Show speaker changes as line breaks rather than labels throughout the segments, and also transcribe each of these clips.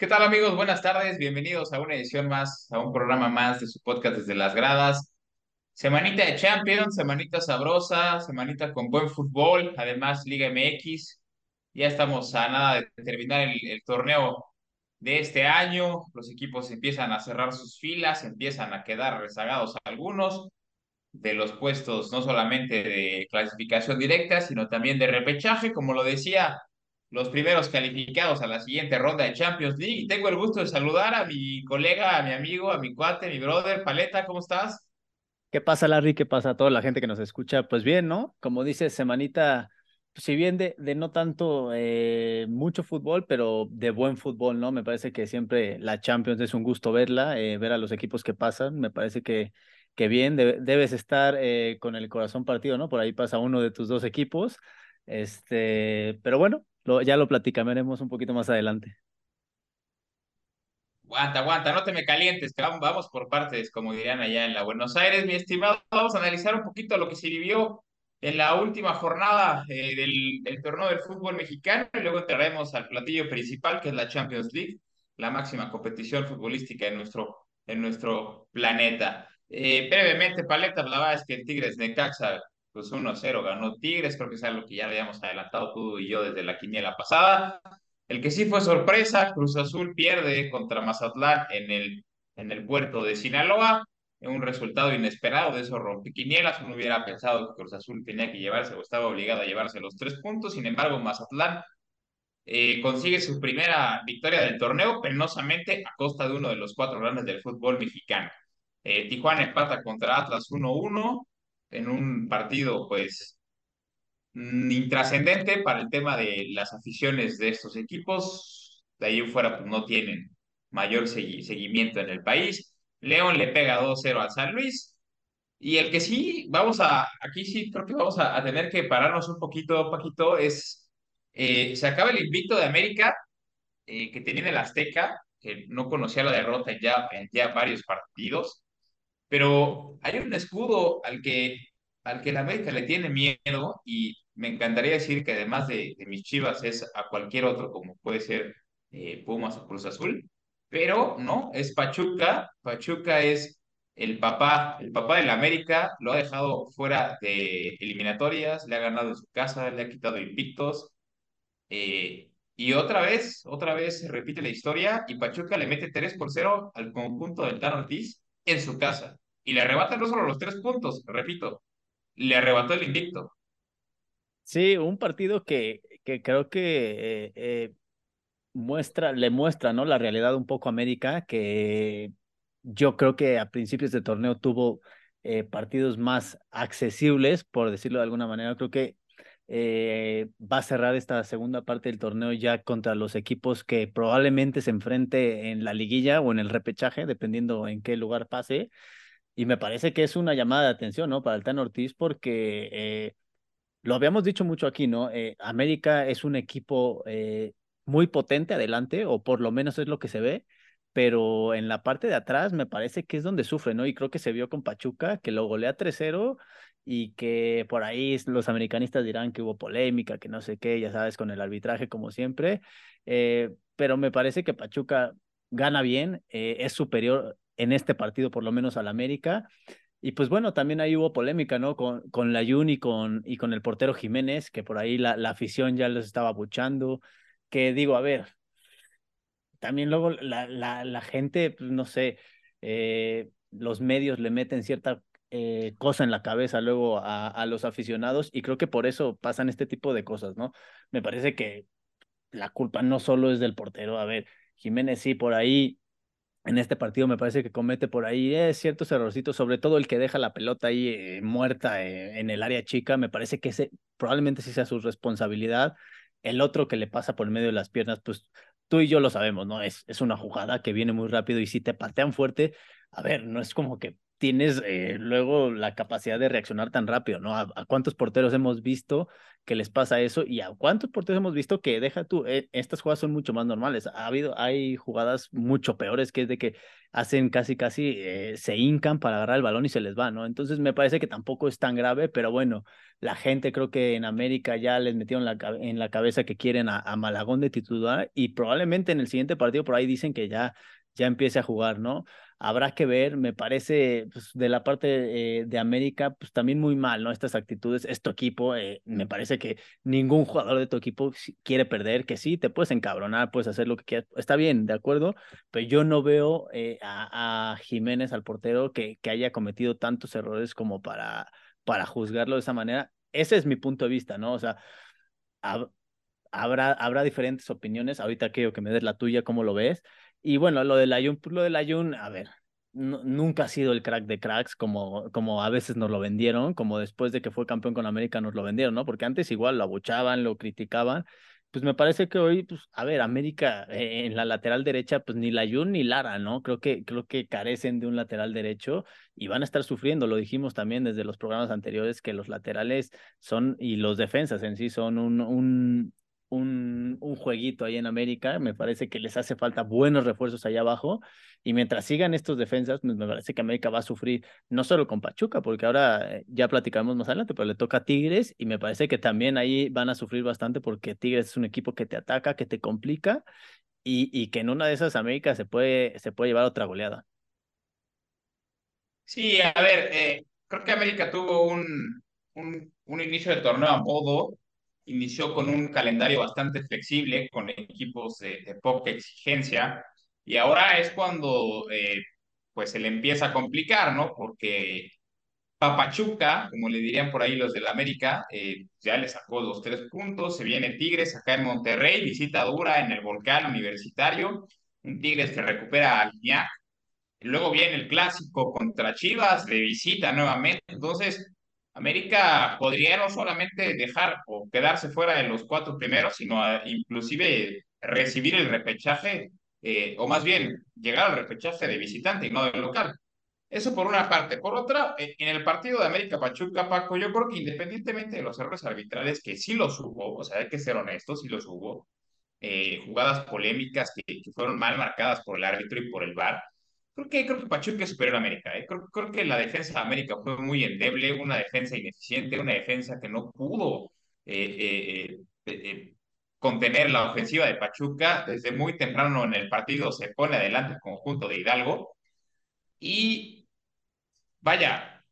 ¿Qué tal amigos? Buenas tardes, bienvenidos a una edición más, a un programa más de su podcast desde las gradas. Semanita de Champions, semanita sabrosa, semanita con buen fútbol, además Liga MX. Ya estamos a nada de terminar el, el torneo de este año, los equipos empiezan a cerrar sus filas, empiezan a quedar rezagados algunos de los puestos no solamente de clasificación directa, sino también de repechaje, como lo decía los primeros calificados a la siguiente ronda de Champions League. Y tengo el gusto de saludar a mi colega, a mi amigo, a mi cuate, mi brother, Paleta, ¿cómo estás?
¿Qué pasa, Larry? ¿Qué pasa a toda la gente que nos escucha? Pues bien, ¿no? Como dices, semanita, pues, si bien de, de no tanto eh, mucho fútbol, pero de buen fútbol, ¿no? Me parece que siempre la Champions es un gusto verla, eh, ver a los equipos que pasan. Me parece que, que bien, debes estar eh, con el corazón partido, ¿no? Por ahí pasa uno de tus dos equipos. Este, pero bueno, ya lo platicaremos un poquito más adelante.
Aguanta, aguanta, no te me calientes, que vamos por partes, como dirían allá en la Buenos Aires, mi estimado. Vamos a analizar un poquito lo que se vivió en la última jornada eh, del, torneo del fútbol mexicano y luego entraremos al platillo principal, que es la Champions League, la máxima competición futbolística en nuestro, en nuestro planeta. Eh, brevemente, Paleta, hablaba es que el Tigres Necaxa pues 1-0 ganó Tigres, creo que es algo que ya habíamos adelantado tú y yo desde la quiniela pasada. El que sí fue sorpresa, Cruz Azul pierde contra Mazatlán en el, en el puerto de Sinaloa, un resultado inesperado de esos rompequinielas, uno hubiera pensado que Cruz Azul tenía que llevarse o estaba obligado a llevarse los tres puntos, sin embargo Mazatlán eh, consigue su primera victoria del torneo, penosamente a costa de uno de los cuatro grandes del fútbol mexicano. Eh, Tijuana empata contra Atlas 1-1, en un partido pues mm, intrascendente para el tema de las aficiones de estos equipos. De ahí fuera pues, no tienen mayor seguimiento en el país. León le pega 2-0 al San Luis. Y el que sí, vamos a, aquí sí creo que vamos a, tener que pararnos un poquito, Paquito, es, eh, se acaba el invicto de América, eh, que tenía el Azteca, que no conocía la derrota ya, en ya varios partidos, pero hay un escudo al que, al que la América le tiene miedo y me encantaría decir que además de, mis chivas es a cualquier otro, como puede ser eh, Pumas o Cruz Azul, pero no, es Pachuca. Pachuca es el papá, el papá de la América, lo ha dejado fuera de eliminatorias, le ha ganado en su casa, le ha quitado invictos. Eh, y otra vez, otra vez se repite la historia y Pachuca le mete 3 por 0 al conjunto del Tan Ortiz en su casa. Y le arrebata no solo los tres puntos, repito, le arrebató el invicto.
Sí, un partido que, que creo que eh, eh, muestra, le muestra ¿no? la realidad un poco a América, que yo creo que a principios de torneo tuvo eh, partidos más accesibles, por decirlo de alguna manera. Creo que eh, va a cerrar esta segunda parte del torneo ya contra los equipos que probablemente se enfrente en la liguilla o en el repechaje, dependiendo en qué lugar pase. Y me parece que es una llamada de atención, ¿no? Para el Tan Ortiz, porque eh, lo habíamos dicho mucho aquí, ¿no? Eh, América es un equipo muy potente adelante, o por lo menos es lo que se ve, pero en la parte de atrás me parece que es donde sufre, ¿no? Y creo que se vio con Pachuca, que lo golea 3-0 y que por ahí los americanistas dirán que hubo polémica, que no sé qué, ya sabes, con el arbitraje como siempre, eh, pero me parece que Pachuca gana bien, eh, es superior en este partido por lo menos al América. Y pues bueno, también ahí hubo polémica, ¿no? Con, con la Jun y con, y con el portero Jiménez, que por ahí la, la afición ya los estaba buchando, que digo, a ver, también luego la, la, la gente, pues, no sé, eh, los medios le meten cierta eh, cosa en la cabeza luego a, a, los aficionados y creo que por eso pasan este tipo de cosas, ¿no? Me parece que la culpa no solo es del portero, a ver, Jiménez sí, por ahí, en este partido me parece que comete por ahí eh, ciertos errorcitos, sobre todo el que deja la pelota ahí eh, muerta eh, en el área chica, me parece que ese probablemente sí sea su responsabilidad. El otro que le pasa por medio de las piernas, pues tú y yo lo sabemos, ¿no? Es, es una jugada que viene muy rápido y si te patean fuerte, a ver, no es como que tienes eh, luego la capacidad de reaccionar tan rápido, ¿no? ¿A, cuántos porteros hemos visto que les pasa eso. ¿Y a cuántos porteros hemos visto que deja tú? Eh, estas jugadas son mucho más normales. Ha habido, hay jugadas mucho peores que es de que hacen casi, casi, eh, se hincan para agarrar el balón y se les va, ¿no? Entonces me parece que tampoco es tan grave, pero bueno, la gente creo que en América ya les metieron en la cabeza que quieren a, a Malagón de titular y probablemente en el siguiente partido por ahí dicen que ya ya empiece a jugar, ¿no? Habrá que ver, me parece, pues, de la parte eh, de América, pues también muy mal, ¿no? Estas actitudes, es tu equipo, eh, me parece que ningún jugador de tu equipo quiere perder, que sí, te puedes encabronar, puedes hacer lo que quieras, está bien, de acuerdo, pero yo no veo eh, a, Jiménez, al portero, que, que haya cometido tantos errores como para, para juzgarlo de esa manera. Ese es mi punto de vista, ¿no? O sea, habrá, habrá diferentes opiniones, ahorita quiero que me des la tuya, ¿cómo lo ves? Y bueno, lo del Ayun, pues, lo del Ayun, a ver, nunca ha sido el crack de cracks como, como a veces nos lo vendieron, como después de que fue campeón con América nos lo vendieron, ¿no? Porque antes igual lo abuchaban, lo criticaban. Pues me parece que hoy, pues, a ver, América eh, en la lateral derecha, pues ni la Ayun ni Lara, ¿no? Creo que, creo que carecen de un lateral derecho y van a estar sufriendo. Lo dijimos también desde los programas anteriores que los laterales son, y los defensas en sí son un, un, un, un, jueguito ahí en América. Me parece que les hace falta buenos refuerzos allá abajo. Y mientras sigan estos defensas, pues, me parece que América va a sufrir no solo con Pachuca, porque ahora eh, ya platicaremos más adelante, pero le toca a Tigres y me parece que también ahí van a sufrir bastante porque Tigres es un equipo que te ataca, que te complica y, y que en una de esas América se puede, se puede llevar otra goleada.
Sí, a ver, eh, creo que América tuvo un, un, un inicio de torneo a modo inició con un calendario bastante flexible, con equipos de, poca exigencia, y ahora es cuando eh, pues se le empieza a complicar, ¿no? Porque Papachuca, como le dirían por ahí los del América, eh, ya le sacó los tres puntos, se viene Tigres acá en Monterrey, visita dura en el Volcán Universitario, un Tigres que recupera al Iñak, luego viene el clásico contra Chivas de visita nuevamente, entonces América podría no solamente dejar o quedarse fuera de los cuatro primeros, sino inclusive recibir el repechaje, eh, o más bien llegar al repechaje de visitante y no de local. Eso por una parte. Por otra, eh, en el partido de América Pachuca, Paco, yo creo que independientemente de los errores arbitrales, que sí los hubo, o sea, hay que ser honestos, sí los hubo, eh, jugadas polémicas que, que, fueron mal marcadas por el árbitro y por el VAR, Creo que, creo que Pachuca es superior a América. ¿eh? Creo, creo, que la defensa de América fue muy endeble, una defensa ineficiente, una defensa que no pudo eh, eh, eh, contener la ofensiva de Pachuca. Desde muy temprano en el partido se pone adelante el conjunto de Hidalgo. Y vaya,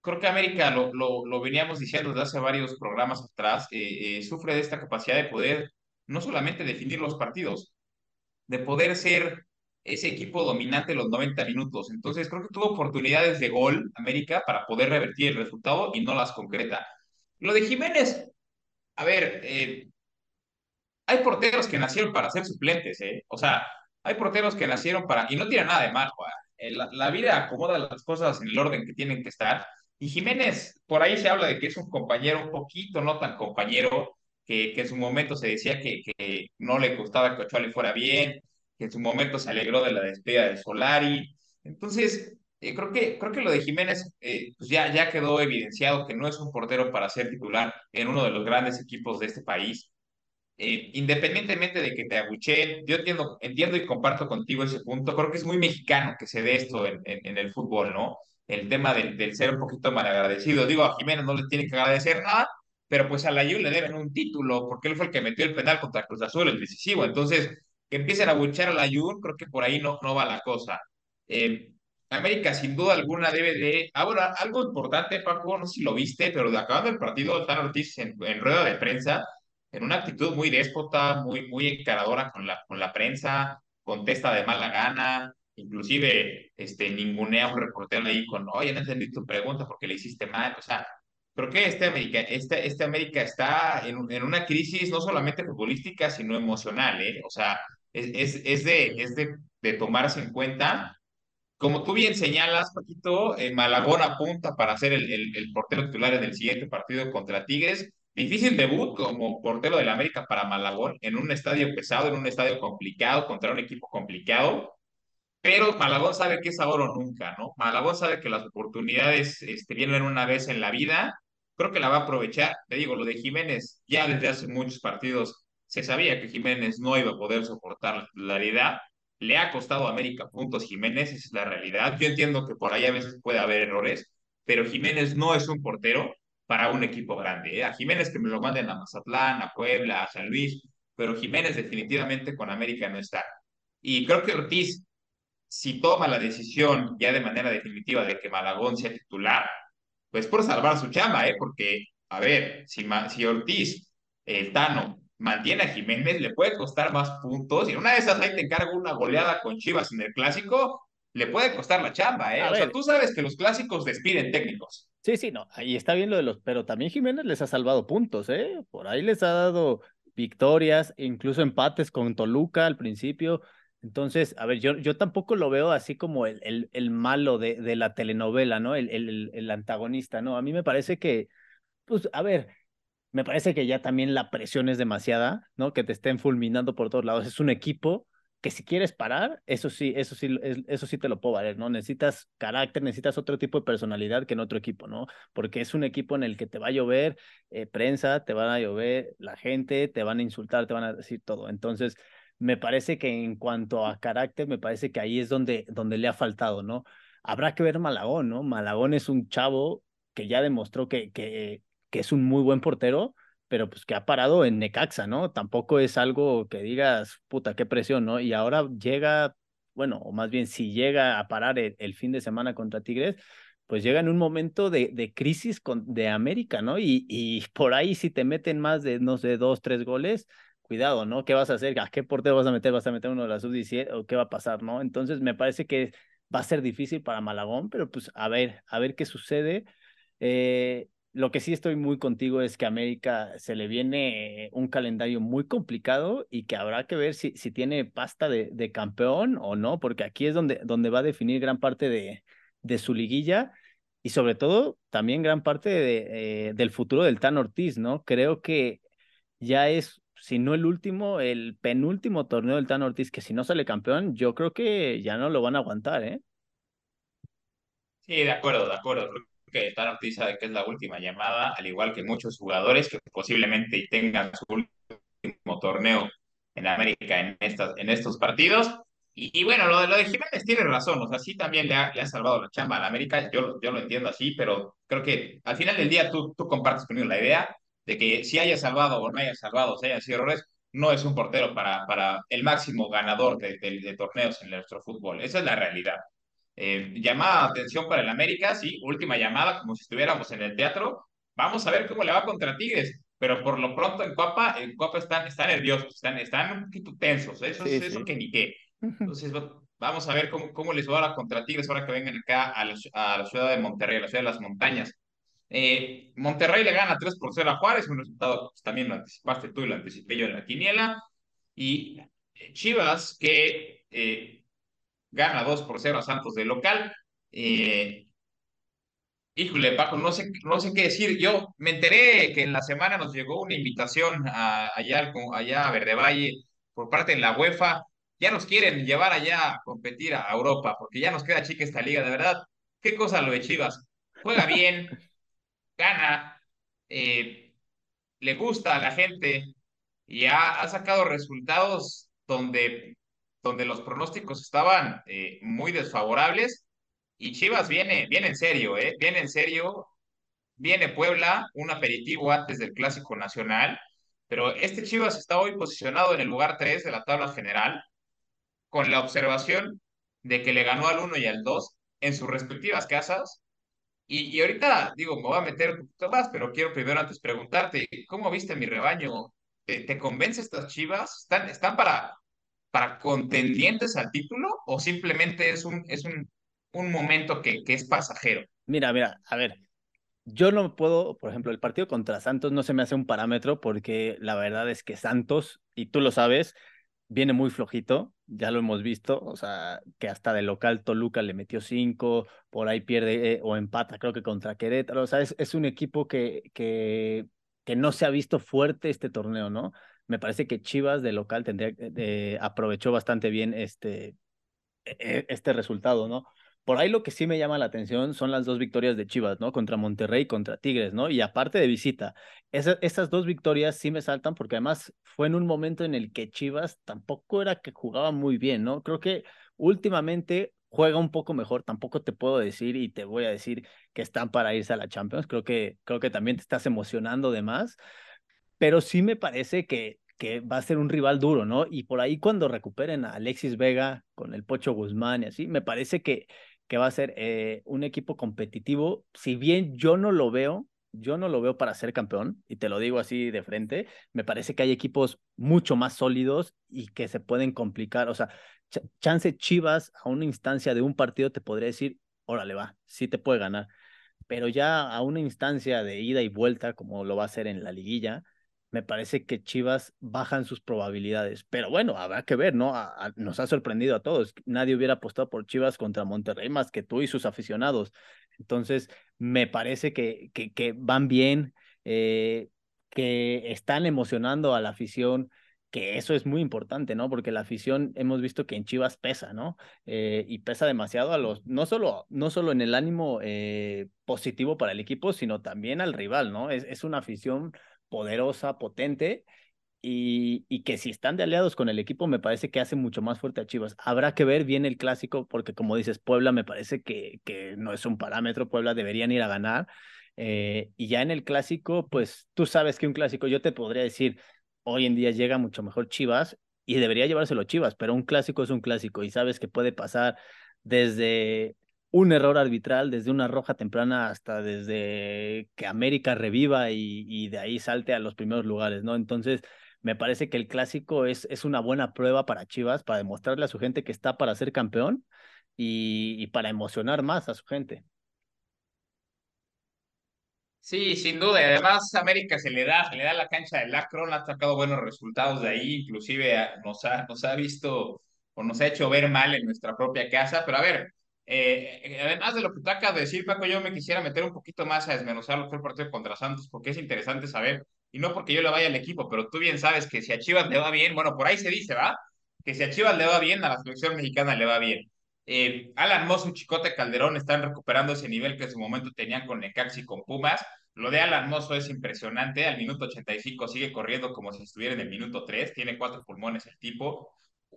creo que América, lo, lo, lo veníamos diciendo desde hace varios programas atrás, sufre de esta capacidad de poder no solamente definir los partidos, de poder ser ese equipo dominante los 90 minutos. Entonces creo que tuvo oportunidades de gol América para poder revertir el resultado y no las concreta. Lo de Jiménez, a ver, eh, hay porteros que nacieron para ser suplentes, ¿eh? O sea, hay porteros que nacieron para... Y no tiene nada de mal, eh, la, vida acomoda las cosas en el orden que tienen que estar. Y Jiménez, por ahí se habla de que es un compañero un poquito, no tan compañero, que, que en su momento se decía que, que no le gustaba que Ochoa le fuera bien, que en su momento se alegró de la despedida de Solari. Entonces, eh, creo, que, creo que lo de Jiménez eh, pues ya, ya quedó evidenciado que no es un portero para ser titular en uno de los grandes equipos de este país. Eh, independientemente de que te abucheen, yo entiendo, entiendo y comparto contigo ese punto, creo que es muy mexicano que se dé esto en, en, el fútbol, ¿no? El tema del, del ser un poquito mal agradecido. Digo, a Jiménez no le tiene que agradecer nada, pero pues a la Juve le deben un título, porque él fue el que metió el penal contra Cruz Azul, el decisivo. Entonces, que empiecen a buchar a la Jun, creo que por ahí no, no va la cosa. Eh, América sin duda alguna debe de... Ahora, algo importante, Paco, no sé si lo viste, pero de acabando el partido, Tan Ortiz en, rueda de prensa, en una actitud muy déspota, muy, muy encaradora con la, con la prensa, contesta de mala gana, inclusive este, ningunea a un reportero ahí con, oye, no entendí tu pregunta porque le hiciste mal, o sea, creo que este América, este, este América está en, en una crisis no solamente futbolística, sino emocional, ¿eh? O sea, es, es, de, es de, de, tomarse en cuenta. Como tú bien señalas, Paquito, eh, Malagón apunta para ser el, el, portero titular en el siguiente partido contra Tigres. Difícil debut como portero del América para Malagón en un estadio pesado, en un estadio complicado, contra un equipo complicado. Pero Malagón sabe que es ahora o nunca, ¿no? Malagón sabe que las oportunidades este, vienen una vez en la vida creo que la va a aprovechar. Te digo, lo de Jiménez, ya desde hace muchos partidos se sabía que Jiménez no iba a poder soportar la titularidad. Le ha costado a América puntos Jiménez, esa es la realidad. Yo entiendo que por ahí a veces puede haber errores, pero Jiménez no es un portero para un equipo grande. ¿eh? A Jiménez que me lo manden a Mazatlán, a Puebla, a San Luis, pero Jiménez definitivamente con América no está. Y creo que Ortiz, si toma la decisión ya de manera definitiva de que Malagón sea titular, pues por salvar su chamba, ¿eh? Porque, a ver, si, si Ortiz, el Tano, mantiene a Jiménez, le puede costar más puntos. Y una de esas ahí te encargo una goleada con Chivas en el clásico, le puede costar la chamba, ¿eh? o sea, tú sabes que los clásicos despiden técnicos.
Sí, sí, no, ahí está bien lo de los, pero también Jiménez les ha salvado puntos, ¿eh? Por ahí les ha dado victorias, incluso empates con Toluca al principio. Entonces, a ver, yo, yo tampoco lo veo así como el, el, el malo de, de, la telenovela, ¿no? El, el, el antagonista, ¿no? A mí me parece que, pues, a ver, me parece que ya también la presión es demasiada, ¿no? Que te estén fulminando por todos lados. Es un equipo que si quieres parar, eso sí, eso sí, eso sí te lo puedo valer, ¿no? Necesitas carácter, necesitas otro tipo de personalidad que en otro equipo, ¿no? Porque es un equipo en el que te va a llover eh, prensa, te van a llover la gente, te van a insultar, te van a decir todo. Entonces, me parece que en cuanto a carácter, me parece que ahí es donde, donde le ha faltado, ¿no? Habrá que ver Malagón, ¿no? Malagón es un chavo que ya demostró que, que, que es un muy buen portero, pero pues que ha parado en Necaxa, ¿no? Tampoco es algo que digas, puta, qué presión, ¿no? Y ahora llega, bueno, o más bien si llega a parar el, fin de semana contra Tigres, pues llega en un momento de, de crisis con, de América, ¿no? Y, y por ahí si te meten más de, no sé, dos, tres goles, cuidado, ¿no? ¿Qué vas a hacer? ¿A qué portero vas a meter? ¿Vas a meter uno de la sub-17 o qué va a pasar, ¿no? Entonces me parece que va a ser difícil para Malagón, pero pues a ver, a ver qué sucede. Eh, lo que sí estoy muy contigo es que América se le viene un calendario muy complicado y que habrá que ver si, si tiene pasta de, de campeón o no, porque aquí es donde, donde va a definir gran parte de, de su liguilla y sobre todo también gran parte de, eh, del futuro del Tan Ortiz, ¿no? Creo que ya es, si no el último, el penúltimo torneo del Tan Ortiz, que si no sale campeón, yo creo que ya no lo van a aguantar, ¿eh?
Sí, de acuerdo, de acuerdo que está noticia de que es la última llamada, al igual que muchos jugadores que posiblemente tengan su último torneo en América en, estas, en estos partidos. Y, bueno, lo de, lo de Jiménez tiene razón, o sea, sí también le ha, le ha salvado la chamba a América, yo, yo lo entiendo así, pero creo que al final del día tú, tú compartes conmigo la idea de que si haya salvado o no haya salvado, si haya sido errores, no es un portero para, para el máximo ganador de, de torneos en nuestro fútbol. Esa es la realidad. Eh, llamada atención para el América, sí, última llamada, como si estuviéramos en el teatro. Vamos a ver cómo le va contra Tigres, pero por lo pronto en Copa, en Copa están, están nerviosos, están, están un poquito tensos, eso es eso que ni qué. Entonces, vamos a ver cómo, cómo les va a contra Tigres ahora que vengan acá a la, a la ciudad de Monterrey, a la ciudad de las montañas. Eh, Monterrey le gana 3 por 0 a Juárez, un resultado pues, también lo anticipaste tú y lo anticipé yo en la quiniela. Y Chivas, que eh, gana 2 por 0 a Santos de local. Eh, híjole, Paco, no sé, no sé qué decir. Yo me enteré que en la semana nos llegó una invitación a, allá, allá a Verde Valle por parte de la UEFA. Ya nos quieren llevar allá a competir a Europa, porque ya nos queda chica esta liga, de verdad. Qué cosa lo de Chivas. Juega bien, gana, eh, le gusta a la gente y ha, ha sacado resultados donde donde los pronósticos estaban eh, muy desfavorables y Chivas viene, viene en serio, ¿eh? Viene en serio. Viene Puebla, un aperitivo antes del Clásico Nacional, pero este Chivas está hoy posicionado en el lugar 3 de la tabla general, con la observación de que le ganó al 1 y al 2 en sus respectivas casas. Y, y ahorita, digo, me voy a meter un poquito más, pero quiero primero antes preguntarte, ¿cómo viste mi rebaño? ¿Te, convence estas Chivas? ¿Están, están para, para contendientes al título o simplemente es un, es un, un momento que, que es pasajero?
Mira, mira, a ver, yo no puedo, por ejemplo, el partido contra Santos no se me hace un parámetro porque la verdad es que Santos, y tú lo sabes, viene muy flojito, ya lo hemos visto, o sea, que hasta de local Toluca le metió cinco, por ahí pierde eh, o empata, creo que contra Querétaro, o sea, es, es un equipo que, que, que no se ha visto fuerte este torneo, ¿no? Me parece que Chivas de local tendría, aprovechó bastante bien este, e, e, este resultado, ¿no? por ahí lo que sí me llama la atención son las dos victorias de Chivas, ¿no? Contra Monterrey y contra Tigres, ¿no? Y aparte de visita, esa, esas dos victorias sí me saltan porque además fue en un momento en el que Chivas tampoco era que jugaba muy bien, ¿no? Creo que últimamente juega un poco mejor, tampoco te puedo decir y te voy a decir que están para irse a la Champions, creo que, creo que también te estás emocionando de más, pero sí me parece que que va a ser un rival duro, ¿no? Y por ahí cuando recuperen a Alexis Vega con el Pocho Guzmán y así, me parece que, que va a ser eh, un equipo competitivo. Si bien yo no lo veo, yo no lo veo para ser campeón, y te lo digo así de frente, me parece que hay equipos mucho más sólidos y que se pueden complicar. O sea, chance Chivas a una instancia de un partido te podría decir, órale va, sí te puede ganar. Pero ya a una instancia de ida y vuelta, como lo va a hacer en la liguilla, me parece que Chivas bajan sus probabilidades. Pero bueno, habrá que ver, ¿no? nos ha sorprendido a todos. Nadie hubiera apostado por Chivas contra Monterrey más que tú y sus aficionados. Entonces, me parece que, que, van bien, eh, que están emocionando a la afición que eso es muy importante, ¿no? Porque la afición hemos visto que en Chivas pesa, ¿no? Eh, y pesa demasiado a los, no solo, no solo en el ánimo eh, positivo para el equipo, sino también al rival, ¿no? Es, es una afición poderosa, potente, y, y, que si están de aliados con el equipo, me parece que hace mucho más fuerte a Chivas. Habrá que ver bien el clásico, porque como dices, Puebla me parece que, que no es un parámetro, Puebla deberían ir a ganar. Eh, y ya en el clásico, pues tú sabes que un clásico, yo te podría decir, hoy en día llega mucho mejor Chivas y debería llevárselo Chivas, pero un clásico es un clásico y sabes que puede pasar desde un error arbitral desde una roja temprana hasta desde que América reviva y, de ahí salte a los primeros lugares, ¿no? Entonces, me parece que el clásico es, es una buena prueba para Chivas, para demostrarle a su gente que está para ser campeón y, y para emocionar más a su gente.
Sí, sin duda. Y además América se le da, se le da la cancha del Lacron, ha sacado buenos resultados de ahí, inclusive nos ha, nos ha visto o nos ha hecho ver mal en nuestra propia casa. Pero a ver, eh, además de lo que tú acabas de decir, Paco, yo me quisiera meter un poquito más a desmenuzar lo que fue el partido contra Santos, porque es interesante saber, y no porque yo le vaya al equipo, pero tú bien sabes que si a Chivas le va bien, bueno, por ahí se dice, ¿va? Que si a Chivas le va bien, a la selección mexicana le va bien. Eh, Alan Moss y Chicote Calderón están recuperando ese nivel que en su momento tenían con Necaxi y con Pumas. Lo de Alan Mosso es impresionante. Al minuto 85 sigue corriendo como si estuviera en el minuto 3. Tiene cuatro pulmones el tipo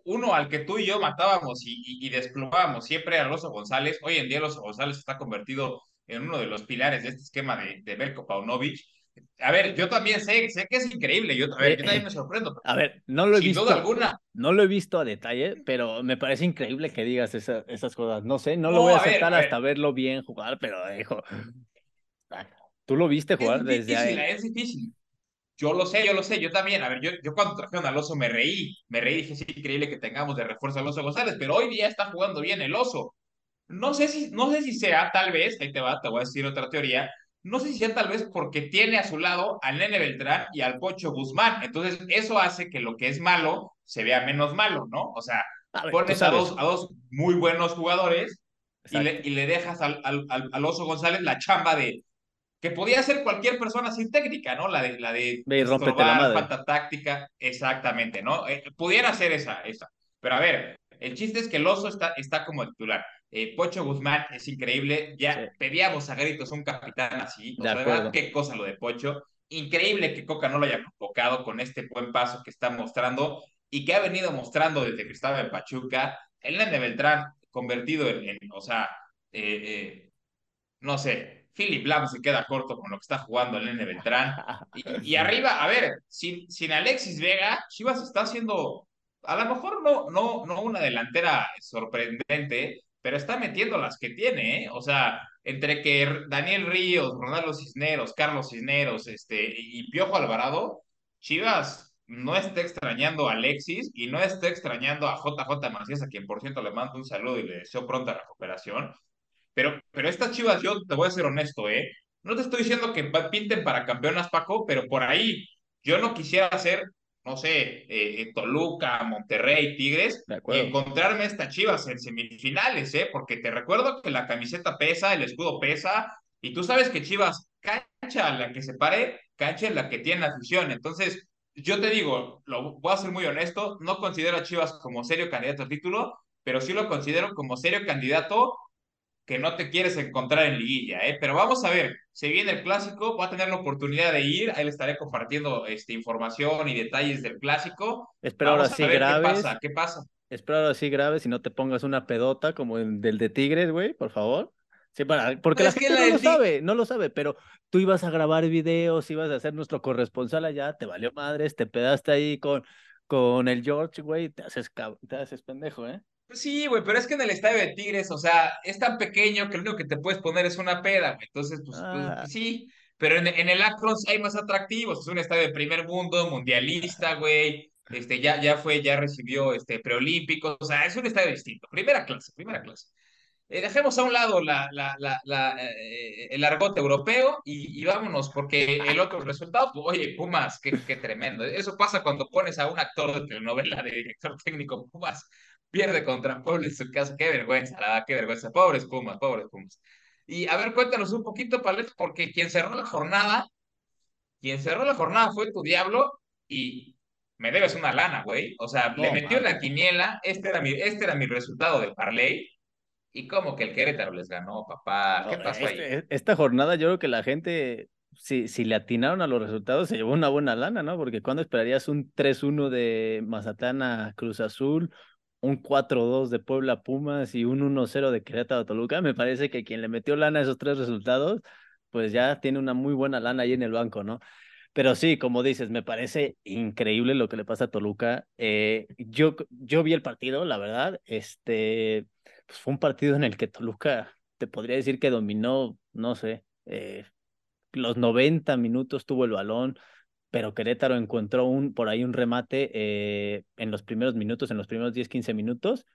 uno al que tú y yo matábamos y, y, desplumábamos siempre a Oso González. Hoy en día Oso González está convertido en uno de los pilares de este esquema de, de Belko Paunovic. A ver, yo también sé, sé que es increíble, yo, a ver, yo también me sorprendo.
A ver, no lo he visto. alguna. No lo he visto a detalle, pero me parece increíble que digas esas cosas. No sé, no, lo voy a aceptar hasta verlo bien jugar, pero hijo. Tú lo viste jugar desde
ahí. Es difícil. Yo lo sé, yo lo sé, yo también. A ver, yo, yo cuando trajeron al oso me reí, me reí, dije, sí, increíble que tengamos de refuerzo al oso González, pero hoy día está jugando bien el oso. No sé si, no sé si sea, tal vez, ahí te va, te voy a decir otra teoría, no sé si sea tal vez porque tiene a su lado al Nene Beltrán y al Pocho Guzmán. Entonces, eso hace que lo que es malo se vea menos malo, ¿no? O sea, pones a dos, a dos muy buenos jugadores y le, y le, dejas al, al, al, Oso González la chamba de que podía ser cualquier persona sin técnica, ¿no? La de, la de
estorbar,
falta táctica, exactamente, ¿no? Eh, pudiera ser esa, esa. Pero a ver, el chiste es que el oso está, está como titular. Eh, Pocho Guzmán es increíble, ya pedíamos a gritos un capitán así, o sea, qué cosa lo de Pocho. Increíble que Coca no lo haya convocado con este buen paso que está mostrando y que ha venido mostrando desde que estaba en Pachuca. El Nene Beltrán convertido en, o sea, eh, no sé, Philip Lam se queda corto con lo que está jugando el N Beltrán. Y, arriba, a ver, sin, sin Alexis Vega, Chivas está haciendo, a lo mejor no, no, no una delantera sorprendente, pero está metiendo las que tiene, ¿eh? O sea, entre que Daniel Ríos, Ronaldo Cisneros, Carlos Cisneros, este, y Piojo Alvarado, Chivas no está extrañando a Alexis y no está extrañando a JJ Macías, a quien por cierto le mando un saludo y le deseo pronta recuperación. Pero, pero estas chivas, yo te voy a ser honesto, ¿eh? No te estoy diciendo que pinten para campeonas, Paco, pero por ahí yo no quisiera hacer, no sé, eh, eh, Toluca, Monterrey, Tigres, y encontrarme estas chivas en semifinales, ¿eh? Porque te recuerdo que la camiseta pesa, el escudo pesa, y tú sabes que Chivas, cancha en la que se pare, cancha en la que tiene afición. Entonces, yo te digo, lo voy a ser muy honesto, no considero a Chivas como serio candidato al título, pero sí lo considero como serio candidato que no te quieres encontrar en liguilla, ¿eh? Pero vamos a ver, se viene el clásico, va a tener la oportunidad de ir, ahí le estaré compartiendo este, información y detalles del clásico.
Espero ahora sí graves.
¿Qué pasa? ¿Qué pasa?
Espero ahora sí graves y no te pongas una pedota como el del de Tigres, güey, por favor. Sí, para, porque la gente no lo sabe, no lo sabe, pero tú ibas a grabar videos, ibas a ser nuestro corresponsal allá, te valió madres, te pedaste ahí con, con el George, güey, te haces, te haces pendejo, ¿eh?
Pues sí, güey, pero es que en el estadio de Tigres, o sea, es tan pequeño que lo único que te puedes poner es una peda, güey. Entonces, pues, pues, pues ah. sí, pero en, en el Akron hay más atractivos, es un estadio de primer mundo, mundialista, güey. Este, ya, ya fue, ya recibió este preolímpico, o sea, es un estadio distinto, primera clase, primera clase. Eh, dejemos a un lado la, la, la, eh, el argot europeo y, y, vámonos, porque el otro resultado, pues, oye, Pumas, qué, qué tremendo. Eso pasa cuando pones a un actor de telenovela de director técnico Pumas pierde contra Puebla en su casa. Qué vergüenza, la verdad, qué vergüenza. Pobres Pumas, pobres Pumas. Y a ver, cuéntanos un poquito, Palet, porque quien cerró la jornada, quien cerró la jornada fue tu diablo y me debes una lana, güey. O sea, le metió la quiniela, este era mi, este era mi resultado del parlay. Y como que el Querétaro les ganó, papá. ¿Qué pasó ahí?
Este, esta jornada yo creo que la gente si, si le atinaron a los resultados, se llevó una buena lana, ¿no? Porque cuando esperarías un 3-1 de Mazatán a Cruz Azul, un 4-2 de Puebla Pumas y un 1-0 de Querétaro Toluca, me parece que quien le metió lana a esos tres resultados, pues ya tiene una muy buena lana ahí en el banco, ¿no? Pero sí, como dices, me parece increíble lo que le pasa a Toluca. Eh, yo, yo vi el partido, la verdad, este, pues fue un partido en el que Toluca, te podría decir que dominó, no sé, eh, los 90 minutos tuvo el balón, pero Querétaro encontró un, por ahí un remate eh, en los primeros minutos, en los primeros 10, 15 minutos,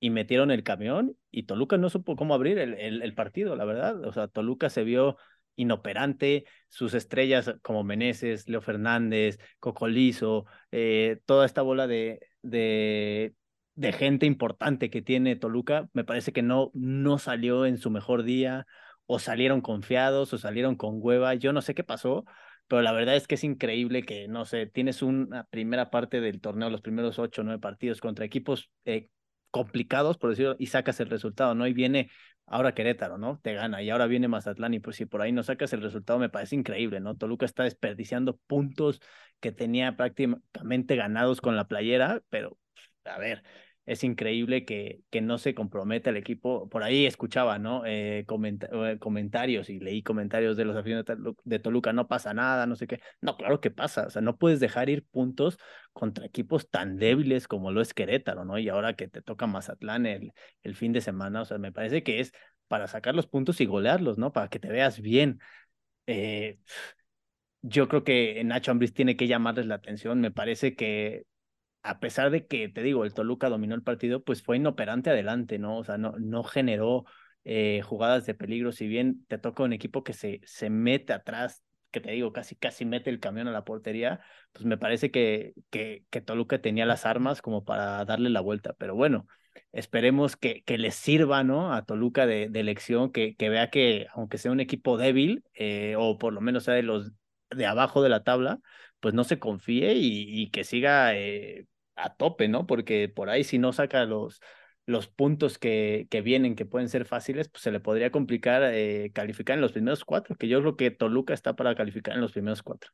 y metieron el camión y Toluca no supo cómo abrir el, el, partido, la verdad. O sea, Toluca se vio inoperante, sus estrellas como Meneses, Leo Fernández, Cocolizo, eh, toda esta bola de, de, de, gente importante que tiene Toluca, me parece que no, no salió en su mejor día, o salieron confiados, o salieron con hueva, yo no sé qué pasó, pero la verdad es que es increíble que, no sé, tienes una primera parte del torneo, los primeros ocho o nueve partidos contra equipos eh, complicados, por decirlo, y sacas el resultado, ¿no? Y viene ahora Querétaro, ¿no? Te gana, y ahora viene Mazatlán, y pues si por ahí no sacas el resultado, me parece increíble, ¿no? Toluca está desperdiciando puntos que tenía prácticamente ganados con la playera, pero, a ver, es increíble que, que no se comprometa el equipo. Por ahí escuchaba, ¿no? Eh, eh, comentarios y leí comentarios de los aficionados de Toluca, no pasa nada, no sé qué. No, claro que pasa, o sea, no puedes dejar ir puntos contra equipos tan débiles como lo es Querétaro, ¿no? Y ahora que te toca Mazatlán el, el fin de semana, o sea, me parece que es para sacar los puntos y golearlos, ¿no? Para que te veas bien. Eh, yo creo que Nacho Ambriz tiene que llamarles la atención. Me parece que a pesar de que, te digo, el Toluca dominó el partido, pues fue inoperante adelante, ¿no? O sea, no, no generó eh, jugadas de peligro, si bien te toca un equipo que se, se mete atrás, que te digo, casi, casi mete el camión a la portería, pues me parece que, que, que Toluca tenía las armas como para darle la vuelta, pero bueno, esperemos que, que les sirva, ¿no? A Toluca de, de elección, que, que vea que aunque sea un equipo débil, eh, o por lo menos sea de los de abajo de la tabla, pues no se confíe y, y que siga eh, a tope, ¿no? Porque por ahí si no saca los, los puntos que, que vienen, que pueden ser fáciles, pues se le podría complicar eh, calificar en los primeros cuatro, que yo creo que Toluca está para calificar en los primeros cuatro.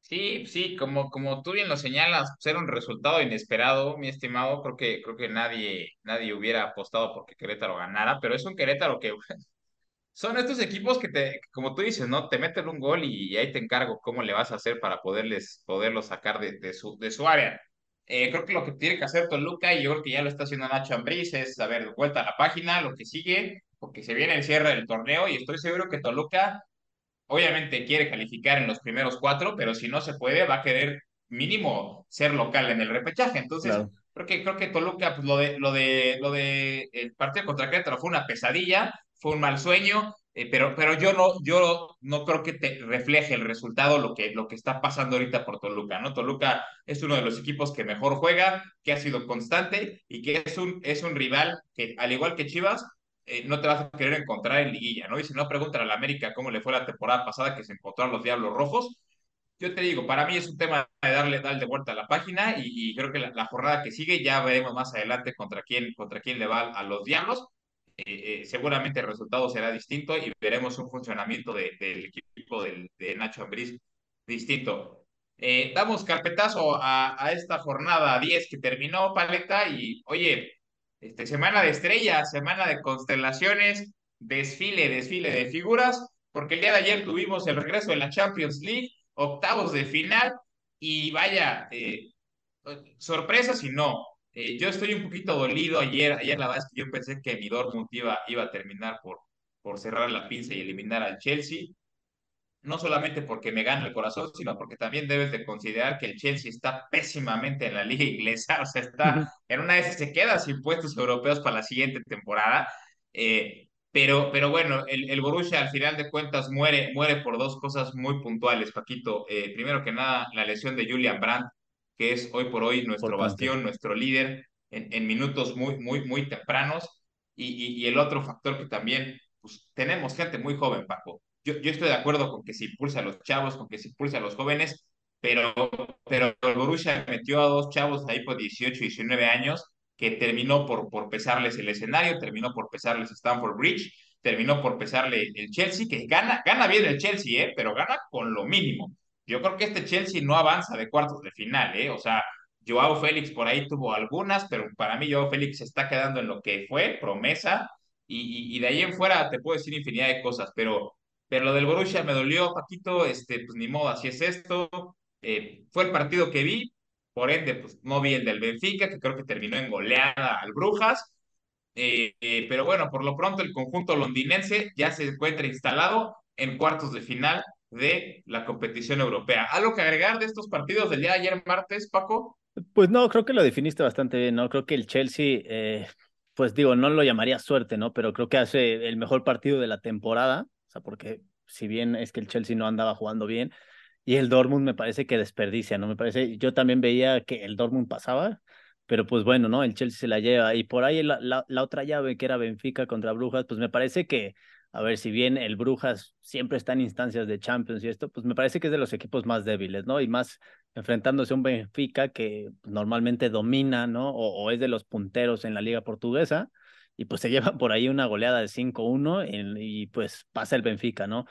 Sí, sí, como, como tú bien lo señalas, ser un resultado inesperado, mi estimado, creo que, creo que nadie, nadie hubiera apostado porque Querétaro ganara, pero es un Querétaro que son estos equipos que te, como tú dices, ¿no? Te meten un gol y, ahí te encargo cómo le vas a hacer para poderles, poderlos sacar de, de, su, de su área. Eh, creo que lo que tiene que hacer Toluca, y yo creo que ya lo está haciendo Nacho Ambriz, es, a ver, vuelta a la página, lo que sigue, porque se viene el cierre del torneo, y estoy seguro que Toluca, obviamente, quiere calificar en los primeros cuatro, pero si no se puede, va a querer mínimo ser local en el repechaje. Entonces, creo que creo que Toluca, pues lo de lo de lo de el partido contra Querétaro fue una pesadilla fue un mal sueño, eh, pero, pero yo, no, yo no creo que te refleje el resultado lo que, lo que está pasando ahorita por Toluca, ¿no? Toluca es uno de los equipos que mejor juega, que ha sido constante y que es un, es un rival que, al igual que Chivas, eh, no te vas a querer encontrar en liguilla, ¿no? Y si no, pregúntale a la América cómo le fue la temporada pasada que se encontraron los Diablos Rojos. yo te digo, para mí es un tema de darle, darle vuelta a la página y, creo que la, jornada que sigue ya veremos más adelante contra quién, contra quién le va a los Diablos. Eh, seguramente el resultado será distinto y veremos un funcionamiento de, del equipo del, de Nacho Ambriz distinto. Eh, damos carpetazo a, a, esta jornada 10 que terminó, Paleta, y oye, este, semana de estrellas, semana de constelaciones, desfile, desfile de figuras, porque el día de ayer tuvimos el regreso de la Champions League, octavos de final, y vaya, eh, sorpresas y no. Eh, yo estoy un poquito dolido ayer, ayer la verdad es que yo pensé que mi Dortmund iba, iba a terminar por, por cerrar la pinza y eliminar al Chelsea no solamente porque me gana el corazón, sino porque también debes de considerar que el Chelsea está pésimamente en la liga inglesa, o sea, está en una vez se queda sin puestos europeos para la siguiente temporada. Eh, pero, pero bueno, el, el, Borussia al final de cuentas muere, muere por dos cosas muy puntuales, Paquito. Eh, primero que nada, la lesión de Julian Brandt, que es hoy por hoy nuestro bastión, nuestro líder en, en, minutos muy, muy, muy tempranos. Y, y, y el otro factor que también, pues tenemos gente muy joven, Paco yo, estoy de acuerdo con que se impulsa a los chavos, con que se impulsa a los jóvenes, pero, pero el Borussia metió a dos chavos ahí por 18, 19 años que terminó por, por pesarles el escenario, terminó por pesarles Stanford Bridge, terminó por pesarle el Chelsea, que gana, gana bien el Chelsea, ¿eh? pero gana con lo mínimo. Yo creo que este Chelsea no avanza de cuartos de final, ¿eh? o sea, Joao Félix por ahí tuvo algunas, pero para mí Joao Félix se está quedando en lo que fue, promesa, y, y, de ahí en fuera te puedo decir infinidad de cosas, pero pero lo del Borussia me dolió, Paquito, este, pues ni modo, así es esto. Eh, fue el partido que vi, por ende, pues no vi el del Benfica, que creo que terminó en goleada al Brujas. Eh, eh, pero bueno, por lo pronto el conjunto londinense ya se encuentra instalado en cuartos de final de la competición europea. ¿Algo que agregar de estos partidos del día de ayer martes, Paco?
Pues no, creo que lo definiste bastante bien, ¿no? Creo que el Chelsea, pues digo, no lo llamaría suerte, ¿no? Pero creo que hace el mejor partido de la temporada o sea, porque si bien es que el Chelsea no andaba jugando bien, y el Dortmund me parece que desperdicia, ¿no? Me parece, yo también veía que el Dortmund pasaba, pero pues bueno, ¿no? El Chelsea se la lleva. Y por ahí la, la otra llave que era Benfica contra Brujas, pues me parece que, a ver, si bien el Brujas siempre está en instancias de Champions y esto, pues me parece que es de los equipos más débiles, ¿no? Y más enfrentándose a un Benfica que normalmente domina, ¿no? O, es de los punteros en la liga portuguesa y pues se lleva por ahí una goleada de 5-1 y pues pasa el Benfica, ¿no?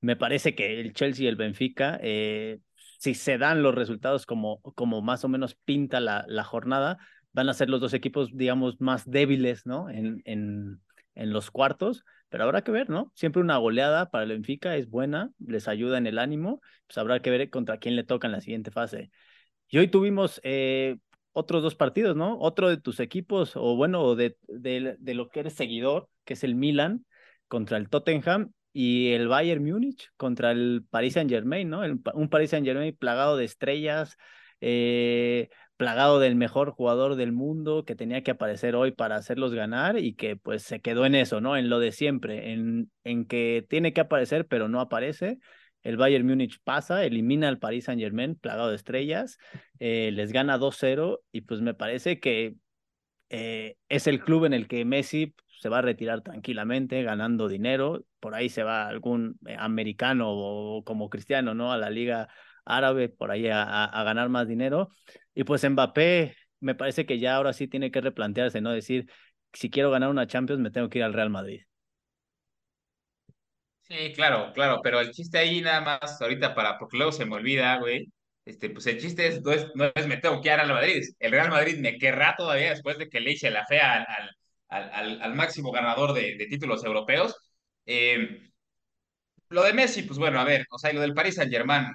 Me parece que el Chelsea y el Benfica, eh, si se dan los resultados como, como más o menos pinta la, la jornada, van a ser los dos equipos, digamos, más débiles, ¿no? En, en, en los cuartos, pero habrá que ver, ¿no? Siempre una goleada para el Benfica es buena, les ayuda en el ánimo, pues habrá que ver contra quién le toca en la siguiente fase. Y hoy tuvimos eh, otros dos partidos, ¿no? Otro de tus equipos, o bueno, de, de, de, lo que eres seguidor, que es el Milan contra el Tottenham y el Bayern Múnich contra el Paris Saint Germain, ¿no? un Paris Saint Germain plagado de estrellas, eh, plagado del mejor jugador del mundo que tenía que aparecer hoy para hacerlos ganar y que pues se quedó en eso, ¿no? En lo de siempre, en, en que tiene que aparecer pero no aparece el Bayern Múnich pasa, elimina al Paris Saint Germain, plagado de estrellas, eh, les gana 2-0 y pues me parece que eh, es el club en el que Messi se va a retirar tranquilamente, ganando dinero. Por ahí se va algún eh, americano o como cristiano, ¿no? A la liga árabe, por ahí a, a, ganar más dinero. Y pues Mbappé, me parece que ya ahora sí tiene que replantearse, ¿no? Decir, si quiero ganar una Champions, me tengo que ir al Real Madrid.
Sí, claro, claro, pero el chiste ahí nada más ahorita para, porque luego se me olvida, güey, este, pues el chiste es, no es, no es me tengo que ir al Madrid, el Real Madrid me querrá todavía después de que le hice la fea al, al, al, al máximo ganador de, de títulos europeos. Eh, lo de Messi, pues bueno, a ver, o sea, y lo del Paris Saint-Germain,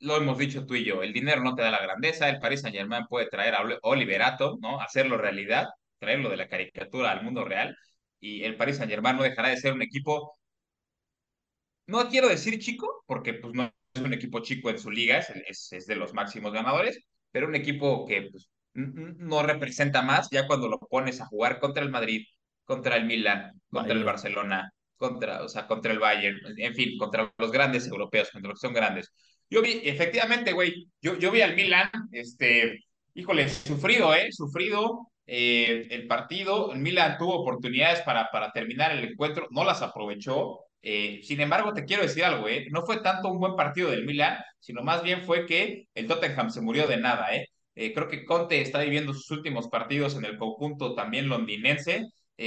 lo hemos dicho tú y yo, el dinero no te da la grandeza, el Paris Saint-Germain puede traer a Oliverato, ¿no? Hacerlo realidad, traerlo de la caricatura al mundo real, y el Paris Saint-Germain no dejará de ser un equipo no quiero decir chico, porque pues no es un equipo chico en su liga, es, es, de los máximos ganadores, pero un equipo que pues, no representa más ya cuando lo pones a jugar contra el Madrid, contra el Milan, contra el Barcelona, contra, o sea, contra el Bayern, en fin, contra los grandes europeos, contra los que son grandes. Yo vi, efectivamente, güey, yo, yo vi al Milan, este, híjole, sufrido, ¿eh? Sufrido eh, el partido. El Milan tuvo oportunidades para, para terminar el encuentro, no las aprovechó Eh, sin embargo, te quiero decir algo, ¿eh? No fue tanto un buen partido del Milan, sino más bien fue que el Tottenham se murió de nada, ¿eh? eh creo que Conte está viviendo sus últimos partidos en el conjunto también londinense.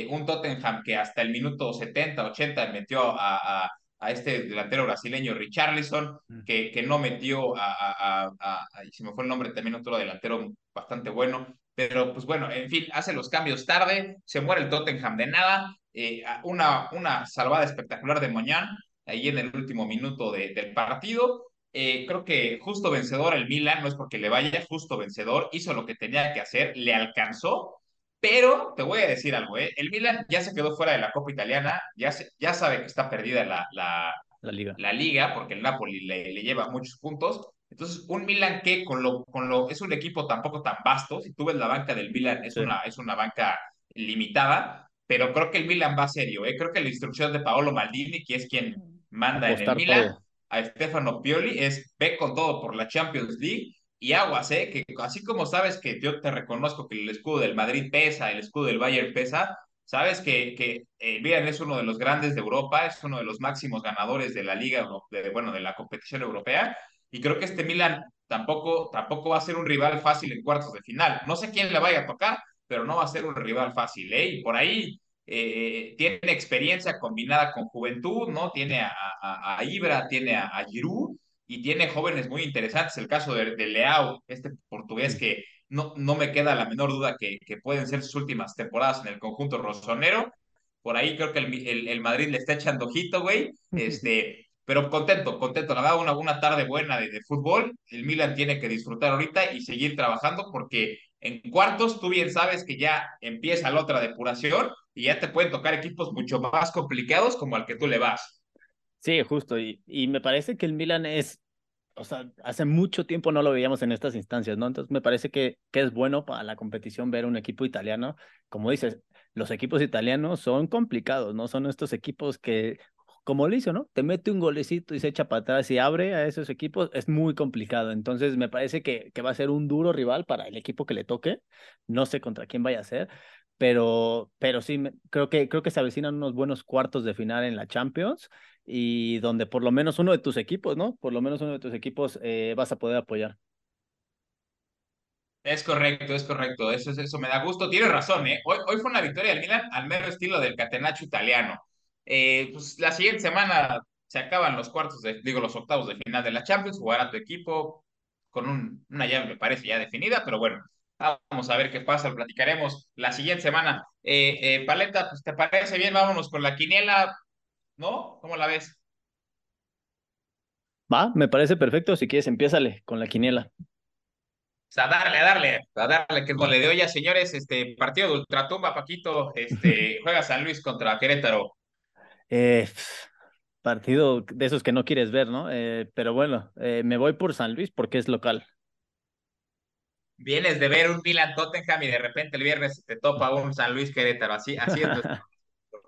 Un Tottenham que hasta el minuto 70, 80 metió a, a este delantero brasileño Richarlison, que, que no metió a, a, a, se me fue el nombre también otro delantero bastante bueno, pero pues bueno, en fin, hace los cambios tarde, se muere el Tottenham de nada, eh, una, una salvada espectacular de Moñán ahí en el último minuto de, del partido. Eh, creo que justo vencedor el Milan, no es porque le vaya, justo vencedor, hizo lo que tenía que hacer, le alcanzó, pero te voy a decir algo, ¿eh? el Milan ya se quedó fuera de la Copa Italiana, ya, se, ya sabe que está perdida la, la,
la, liga.
la liga, porque el Napoli le, le lleva muchos puntos, entonces, un Milan que con lo, con lo, es un equipo tampoco tan vasto, si tú ves la banca del Milan, es, una, es una banca limitada, pero creo que el Milan va serio, ¿eh? creo que la instrucción de Paolo Maldini, que es quien manda en el Milan, a Stefano Pioli, es ve con todo por la Champions League y aguas, ¿eh? que así como sabes que yo te reconozco que el escudo del Madrid pesa, el escudo del Bayern pesa, sabes que, que el Milan es uno de los grandes de Europa, es uno de los máximos ganadores de la liga, de, bueno, de la competición europea, y creo que este Milan tampoco, tampoco va a ser un rival fácil en cuartos de final. No sé quién le vaya a tocar, pero no va a ser un rival fácil. ¿eh? Y por ahí eh, tiene experiencia combinada con juventud, ¿no? Tiene a, a, Ibra, tiene a, a, y tiene jóvenes muy interesantes. El caso de, de Leao, este portugués que no, no me queda la menor duda que, que pueden ser sus últimas temporadas en el conjunto rosonero. Por ahí creo que el, el, el Madrid le está echando ojito, güey. Este, pero contento, contento. La verdad, una, una tarde buena de, de, fútbol. El Milan tiene que disfrutar ahorita y seguir trabajando porque en cuartos tú bien sabes que ya empieza la otra depuración y ya te pueden tocar equipos mucho más complicados como al que tú le vas.
Sí, justo. Y, y me parece que el Milan es, o sea, hace mucho tiempo no lo veíamos en estas instancias, ¿no? Entonces me parece que, que es bueno para la competición ver un equipo italiano. Como dices, los equipos italianos son complicados, ¿no? Son estos equipos que como lo ¿no? Te mete un golecito y se echa para atrás y abre a esos equipos, es muy complicado. Entonces, me parece que, que va a ser un duro rival para el equipo que le toque. No sé contra quién vaya a ser, pero, pero sí, creo que, creo que se avecinan unos buenos cuartos de final en la Champions y donde por lo menos uno de tus equipos, ¿no? Por lo menos uno de tus equipos eh, vas a poder apoyar.
Es correcto, es correcto. Eso, eso me da gusto. Tienes razón, ¿eh? Hoy, hoy fue una victoria del Milan al mero estilo del catenaccio italiano. Eh, pues la siguiente semana se acaban los cuartos, de, digo, los octavos de final de la Champions, jugará tu equipo con un, una llave, me parece, ya definida, pero bueno, vamos a ver qué pasa, lo platicaremos la siguiente semana. Eh, Paleta, pues te parece bien, vámonos con la quiniela, ¿no? ¿Cómo la ves?
Va, me parece perfecto, si quieres, empiézale con la quiniela.
O sea, darle, a darle, a darle, que le de hoy señores, este partido de Ultratumba, Paquito, este, juega San Luis contra Querétaro.
Eh, partido de esos que no quieres ver, ¿no? Eh, pero bueno, eh, me voy por San Luis porque es local.
Vienes de ver un Milan Tottenham y de repente el viernes te topa un San Luis Querétaro, así, así es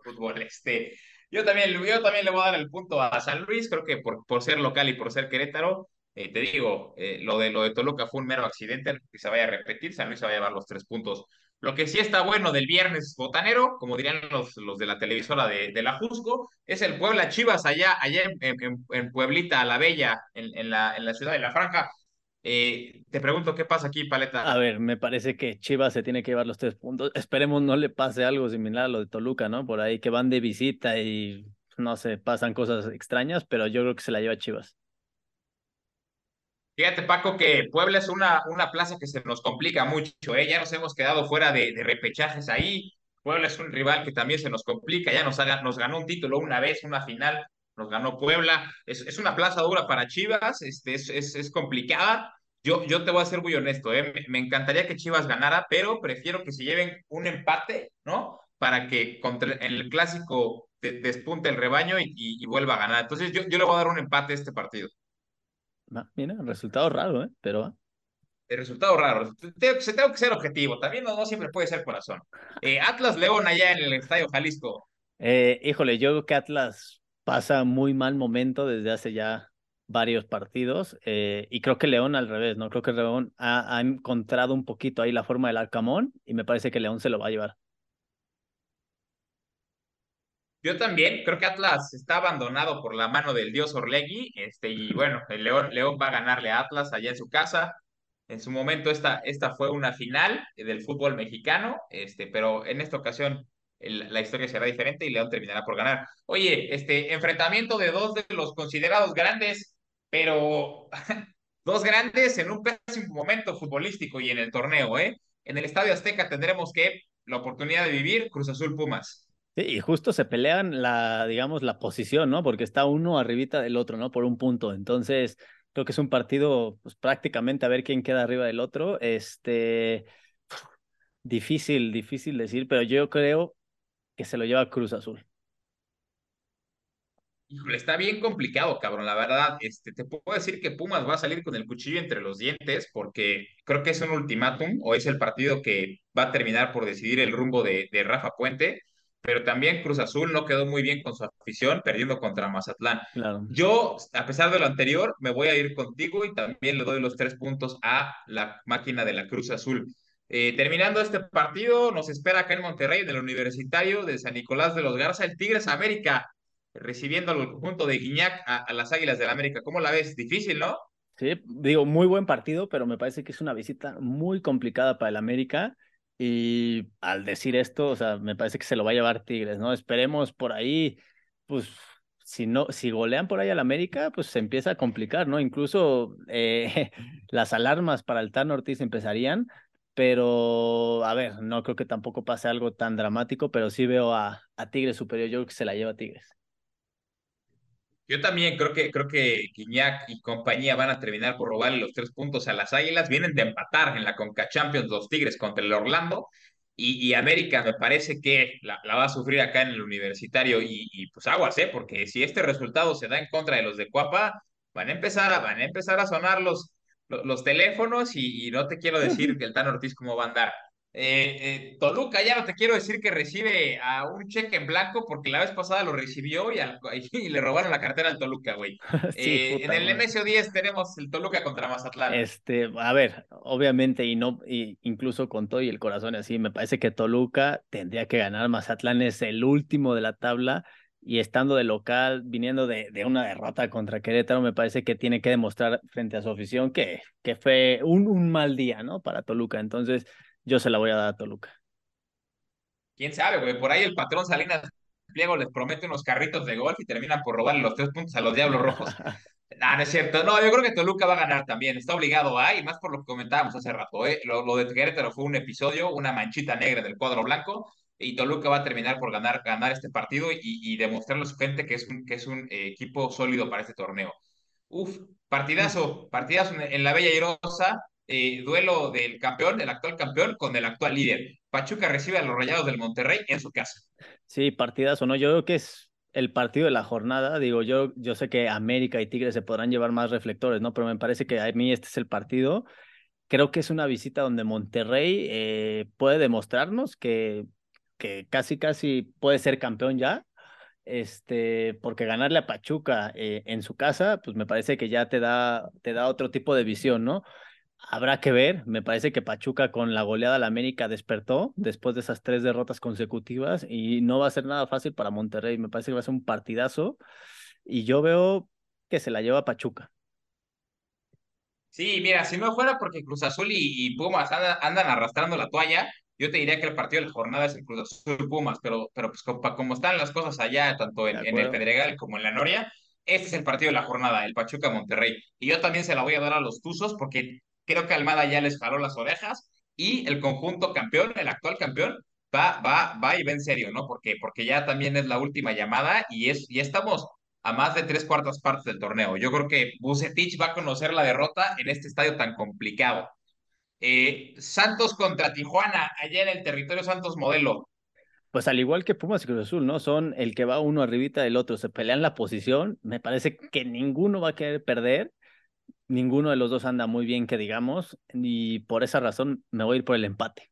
fútbol. Este, yo también, yo también le voy a dar el punto a San Luis, creo que por, por ser local y por ser Querétaro, te digo, lo, de, lo de Toluca fue un mero accidente, que se vaya a repetir, San Luis se va a llevar los tres puntos lo que sí está bueno del viernes botanero, como dirían los, los de la televisora de, de la Jusco, es el Puebla Chivas allá, allá en, en, Pueblita, la Bella, en, en, la, en la ciudad de la Franja. Eh, te pregunto qué pasa aquí, Paleta.
A ver, me parece que Chivas se tiene que llevar los tres puntos. Esperemos no le pase algo similar a lo de Toluca, ¿no? Por ahí que van de visita y no sé, pasan cosas extrañas, pero yo creo que se la lleva Chivas.
Fíjate, Paco, que Puebla es una, una plaza que se nos complica mucho, ¿eh? Ya nos hemos quedado fuera de, de repechajes ahí. Puebla es un rival que también se nos complica, ya nos, haga, nos ganó un título una vez, una final, nos ganó Puebla. Es, es una plaza dura para Chivas, este, es, es, es complicada. Yo, yo te voy a ser muy honesto, ¿eh? me, encantaría que Chivas ganara, pero prefiero que se lleven un empate, ¿no? Para que contra el clásico despunte el rebaño y, y, y, vuelva a ganar. Entonces yo, yo le voy a dar un empate a este partido.
Mira, resultado raro, ¿eh? Pero.
El resultado raro. Se tengo que ser objetivo. También no, siempre puede ser corazón. Eh, Atlas León allá en el Estadio Jalisco.
Eh, híjole, yo creo que Atlas pasa muy mal momento desde hace ya varios partidos eh, y creo que León al revés, ¿no? Creo que León ha, encontrado un poquito ahí la forma del Arcamón y me parece que León se lo va a llevar.
Yo también creo que Atlas está abandonado por la mano del dios Orlegui, este, y bueno, el León, León va a ganarle a Atlas allá en su casa. En su momento esta, esta fue una final del fútbol mexicano, este, pero en esta ocasión el, la historia será diferente y León terminará por ganar. Oye, este enfrentamiento de dos de los considerados grandes, pero dos grandes en un pésimo momento futbolístico y en el torneo, ¿eh? En el Estadio Azteca tendremos que la oportunidad de vivir Cruz Azul Pumas.
Sí, y justo se pelean la, digamos, la posición, ¿no? Porque está uno arribita del otro, ¿no? Por un punto. Entonces, creo que es un partido, pues prácticamente a ver quién queda arriba del otro. Este, difícil, difícil decir, pero yo creo que se lo lleva Cruz Azul.
Híjole, está bien complicado, cabrón, la verdad. Este, te puedo decir que Pumas va a salir con el cuchillo entre los dientes porque creo que es un ultimátum o es el partido que va a terminar por decidir el rumbo de, de Rafa Puente, pero también Cruz Azul no quedó muy bien con su afición, perdiendo contra Mazatlán.
Claro.
Yo, a pesar de lo anterior, me voy a ir contigo y también le doy los tres puntos a la máquina de la Cruz Azul. Eh, terminando este partido, nos espera acá en Monterrey, en el Universitario de San Nicolás de los Garza, el Tigres América recibiendo al conjunto de Guiñac a, a, las Águilas del la América. ¿Cómo la ves? Difícil, ¿no?
Sí, digo, muy buen partido, pero me parece que es una visita muy complicada para el América. Y al decir esto, o sea, me parece que se lo va a llevar Tigres, ¿no? Esperemos por ahí, pues, si no, si golean por ahí al América, pues se empieza a complicar, ¿no? Incluso eh, las alarmas para el Tan Ortiz empezarían, pero a ver, no creo que tampoco pase algo tan dramático, pero sí veo a, a Tigres superior, yo creo que se la lleva a Tigres.
Yo también creo que, creo que Guiñac y compañía van a terminar por robarle los tres puntos a las Águilas. Vienen de empatar en la Conca Champions los Tigres contra el Orlando. Y, América me parece que la, va a sufrir acá en el universitario. Y, y, pues aguas, ¿eh? Porque si este resultado se da en contra de los de Cuapa, van a empezar a, van a, empezar a sonar los, los, teléfonos y, y, no te quiero decir que el Tan Ortiz cómo va a andar. Eh, eh, Toluca, ya no te quiero decir que recibe a un cheque en blanco porque la vez pasada lo recibió y, al, y le robaron la cartera al Toluca, güey. sí, eh, en el MSO 10 tenemos el Toluca contra Mazatlán.
Este, a ver, obviamente, y no, y incluso con todo y el corazón así, me parece que Toluca tendría que ganar. Mazatlán es el último de la tabla y estando de local, viniendo de, de, una derrota contra Querétaro, me parece que tiene que demostrar frente a su afición que, que fue un, un mal día, ¿no? Para Toluca. Entonces, yo se la voy a dar a Toluca.
Quién sabe, güey. Por ahí el patrón Salinas Pliego les promete unos carritos de golf y terminan por robarle los tres puntos a los Diablos Rojos. no, no es cierto. No, yo creo que Toluca va a ganar también. Está obligado a, y más por lo que comentábamos hace rato, ¿eh? Lo, lo de Querétaro fue un episodio, una manchita negra del cuadro blanco, y Toluca va a terminar por ganar, ganar este partido y, y demostrarle a su gente que es un, que es un eh, equipo sólido para este torneo. Uf, partidazo, partidazo en, la Bella Irosa eh, duelo del campeón, del actual campeón, con el actual líder. Pachuca recibe a los Rayados del Monterrey en su casa.
Sí, partidazo, ¿no? Yo creo que es el partido de la jornada. Digo, yo, yo sé que América y Tigres se podrán llevar más reflectores, ¿no? Pero me parece que a mí este es el partido. Creo que es una visita donde Monterrey eh, puede demostrarnos que, que casi, casi puede ser campeón ya. Este, porque ganarle a Pachuca eh, en su casa, pues me parece que ya te da, te da otro tipo de visión, ¿no? Habrá que ver, me parece que Pachuca con la goleada a la América despertó después de esas tres derrotas consecutivas y no va a ser nada fácil para Monterrey, me parece que va a ser un partidazo y yo veo que se la lleva Pachuca.
Sí, mira, si no fuera porque Cruz Azul y, Pumas andan, arrastrando la toalla, yo te diría que el partido de la jornada es el Cruz Azul Pumas, pero, pero pues como, como están las cosas allá, tanto en, en el Pedregal como en la Noria, este es el partido de la jornada, el Pachuca Monterrey. Y yo también se la voy a dar a los Tuzos porque creo que Almada ya les jaló las orejas y el conjunto campeón, el actual campeón, va, va, va y va en serio, ¿no? Porque, porque ya también es la última llamada y, es, y estamos a más de tres cuartas partes del torneo. Yo creo que Bucetich va a conocer la derrota en este estadio tan complicado. Eh, Santos contra Tijuana, allá en el territorio Santos Modelo.
Pues al igual que Pumas y Cruz Azul, ¿no? Son el que va uno arribita del otro, se pelean la posición. Me parece que ninguno va a querer perder ninguno de los dos anda muy bien, que digamos, y por esa razón me voy a ir por el empate.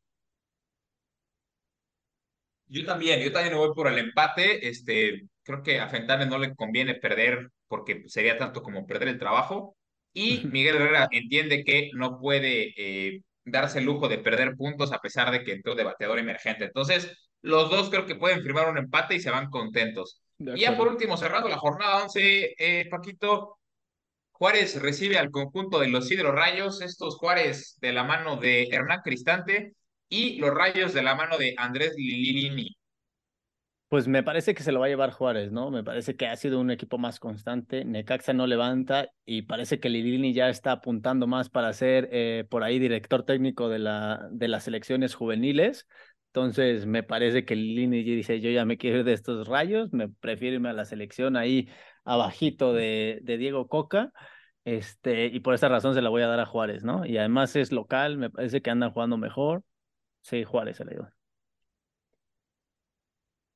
Yo también, yo también me voy por el empate. Este, creo que a Fentanes no le conviene perder porque sería tanto como perder el trabajo. Y Miguel Herrera entiende que no puede eh, darse el lujo de perder puntos a pesar de que entró de bateador emergente. Entonces, Los dos creo que pueden firmar un empate y se van contentos. Y ya por último, cerrando la jornada 11, eh, Paquito, Juárez recibe al conjunto de los Rayos, estos Juárez de la mano de Hernán Cristante y los Rayos de la mano de Andrés Lilini.
Pues me parece que se lo va a llevar Juárez, ¿no? Me parece que ha sido un equipo más constante. Necaxa no levanta y parece que Lilini ya está apuntando más para ser eh, por ahí director técnico de, la, de las selecciones juveniles. Entonces me parece que Lilini dice, yo ya me quiero ir de estos rayos, me prefiero irme a la selección ahí abajito de, de Diego Coca. Este, y por esa razón se la voy a dar a Juárez, ¿no? Y además es local, me parece que andan jugando mejor. Sí, Juárez se la dio.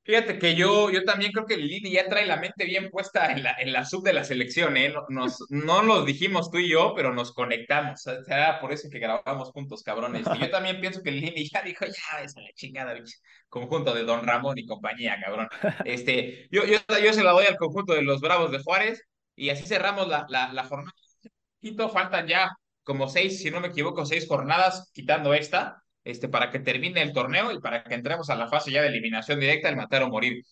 Fíjate que yo, yo también creo que Lili ya trae la mente bien puesta en la, en la sub de la selección, ¿eh? No, nos, no los dijimos tú y yo, pero nos conectamos. O sea, por eso que grabamos juntos, cabrones. Y yo también pienso que Lili ya dijo, ya ves a la chingada, bicho. Conjunto de Don Ramón y compañía, cabrón. Este, yo, yo, yo se la doy al conjunto de los Bravos de Juárez y así cerramos la, la, la jornada. Quito, faltan ya como seis, si no me equivoco, seis jornadas, quitando esta este, para que termine el torneo y para que entremos a la fase ya de eliminación directa, el matar o morir.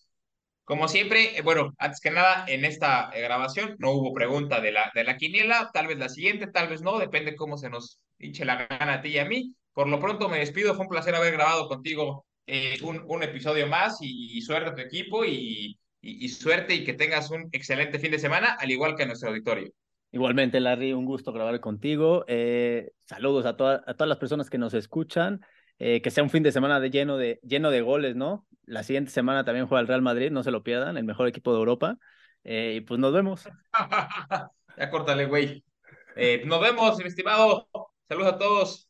Como siempre, eh, bueno, antes que nada, en esta eh, grabación no hubo pregunta de la, de la quiniela, tal vez la siguiente, tal vez no, depende cómo se nos hinche la gana a ti y a mí. Por lo pronto me despido, fue un placer haber grabado contigo eh, un, un, episodio más y, suerte a tu equipo y, y, y suerte y que tengas un excelente fin de semana, al igual que a nuestro auditorio.
Igualmente, Larry, un gusto grabar contigo. Eh, saludos a, toda, a, todas las personas que nos escuchan. Eh, que sea un fin de semana de lleno de goles, ¿no? La siguiente semana también juega el Real Madrid, no se lo pierdan, el mejor equipo de Europa. Eh, y pues nos vemos.
ya córtale, güey. nos vemos, mi estimado. Saludos a todos.